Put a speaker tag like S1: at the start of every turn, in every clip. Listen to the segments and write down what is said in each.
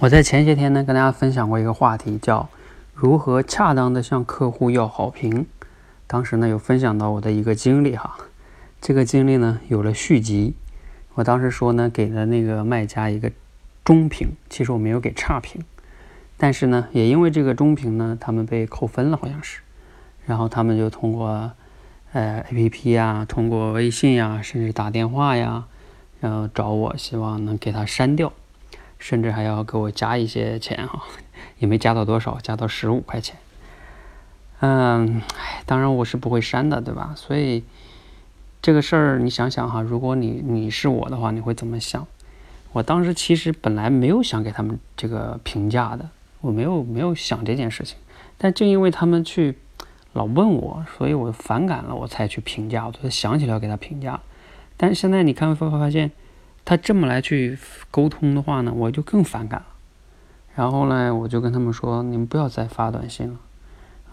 S1: 我在前些天呢，跟大家分享过一个话题，叫如何恰当的向客户要好评。当时呢，有分享到我的一个经历哈，这个经历呢有了续集。我当时说呢，给了那个卖家一个中评，其实我没有给差评。但是呢，也因为这个中评呢，他们被扣分了，好像是。然后他们就通过呃 A P P 呀，通过微信呀，甚至打电话呀，然后找我，希望能给他删掉。甚至还要给我加一些钱哈，也没加到多少，加到十五块钱。嗯，哎，当然我是不会删的，对吧？所以这个事儿你想想哈，如果你你是我的话，你会怎么想？我当时其实本来没有想给他们这个评价的，我没有没有想这件事情。但正因为他们去老问我，所以我反感了，我才去评价。我就想起来要给他评价。但是现在你看会发现。他这么来去沟通的话呢，我就更反感了。然后呢，我就跟他们说：“你们不要再发短信了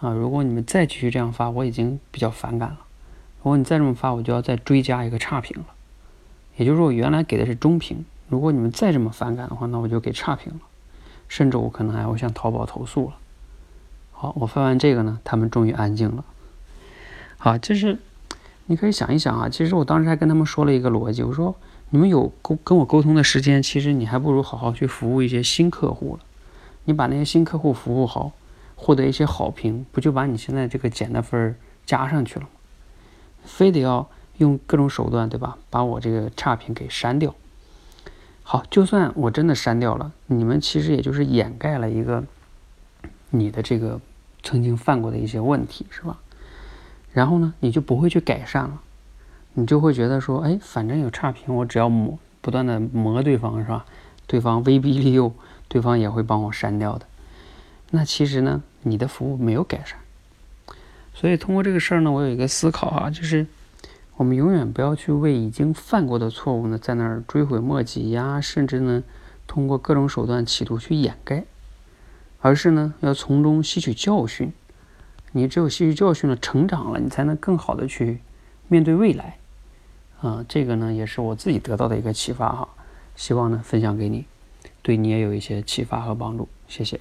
S1: 啊！如果你们再继续这样发，我已经比较反感了。如果你再这么发，我就要再追加一个差评了。也就是说，我原来给的是中评，如果你们再这么反感的话，那我就给差评了，甚至我可能还会向淘宝投诉了。”好，我发完这个呢，他们终于安静了。好，就是你可以想一想啊，其实我当时还跟他们说了一个逻辑，我说。你们有沟跟我沟通的时间，其实你还不如好好去服务一些新客户了。你把那些新客户服务好，获得一些好评，不就把你现在这个减的分儿加上去了吗？非得要用各种手段，对吧？把我这个差评给删掉。好，就算我真的删掉了，你们其实也就是掩盖了一个你的这个曾经犯过的一些问题，是吧？然后呢，你就不会去改善了。你就会觉得说，哎，反正有差评，我只要磨，不断的磨对方，是吧？对方威逼利诱，对方也会帮我删掉的。那其实呢，你的服务没有改善。所以通过这个事儿呢，我有一个思考啊，就是我们永远不要去为已经犯过的错误呢，在那儿追悔莫及呀，甚至呢，通过各种手段企图去掩盖，而是呢，要从中吸取教训。你只有吸取教训了，成长了，你才能更好的去面对未来。啊，这个呢也是我自己得到的一个启发哈，希望呢分享给你，对你也有一些启发和帮助，谢谢。